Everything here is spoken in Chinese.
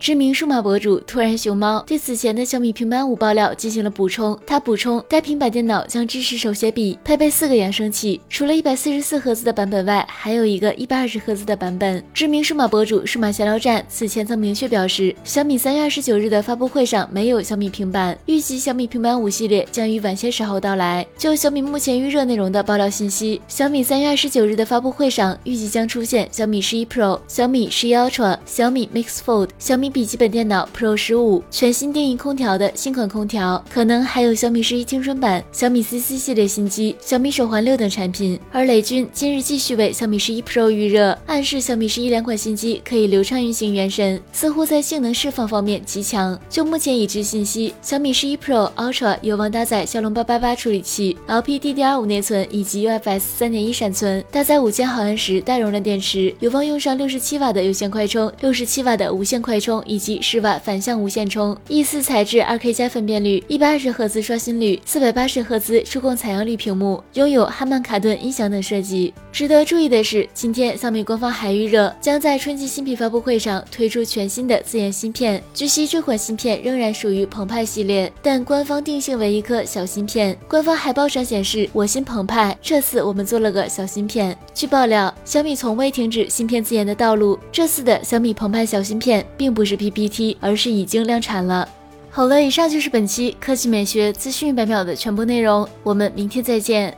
知名数码博主突然熊猫对此前的小米平板五爆料进行了补充。他补充，该平板电脑将支持手写笔，配备四个扬声器。除了一百四十四赫兹的版本外，还有一个一百二十赫兹的版本。知名数码博主数码闲聊站此前曾明确表示，小米三月二十九日的发布会上没有小米平板，预计小米平板五系列将于晚些时候到来。就小米目前预热内容的爆料信息，小米三月二十九日的发布会上预计将出现小米十一 Pro、小米十一 Ultra、小米 Mix Fold、小米。笔记本电脑 Pro 十五全新定义空调的新款空调，可能还有小米十一青春版、小米 CC 系列新机、小米手环六等产品。而雷军今日继续为小米十一 Pro 预热，暗示小米十一两款新机可以流畅运行原神，似乎在性能释放方面极强。就目前已知信息，小米十一 Pro Ultra 有望搭载骁龙八八八处理器、LPDDR5 内存以及 UFS 三点一闪存，搭载五千毫安时大容量电池，有望用上六十七瓦的有线快充、六十七瓦的无线快充。以及十瓦反向无线充，E 四材质，二 K 加分辨率，一百二十赫兹刷新率，四百八十赫兹触控采样率屏幕，拥有哈曼卡顿音响等设计。值得注意的是，今天小米官方还预热，将在春季新品发布会上推出全新的自研芯片。据悉，这款芯片仍然属于澎湃系列，但官方定性为一颗小芯片。官方海报上显示“我心澎湃”，这次我们做了个小芯片。据爆料，小米从未停止芯片自研的道路，这次的小米澎湃小芯片并不是。是 PPT，而是已经量产了。好了，以上就是本期科技美学资讯百秒的全部内容，我们明天再见。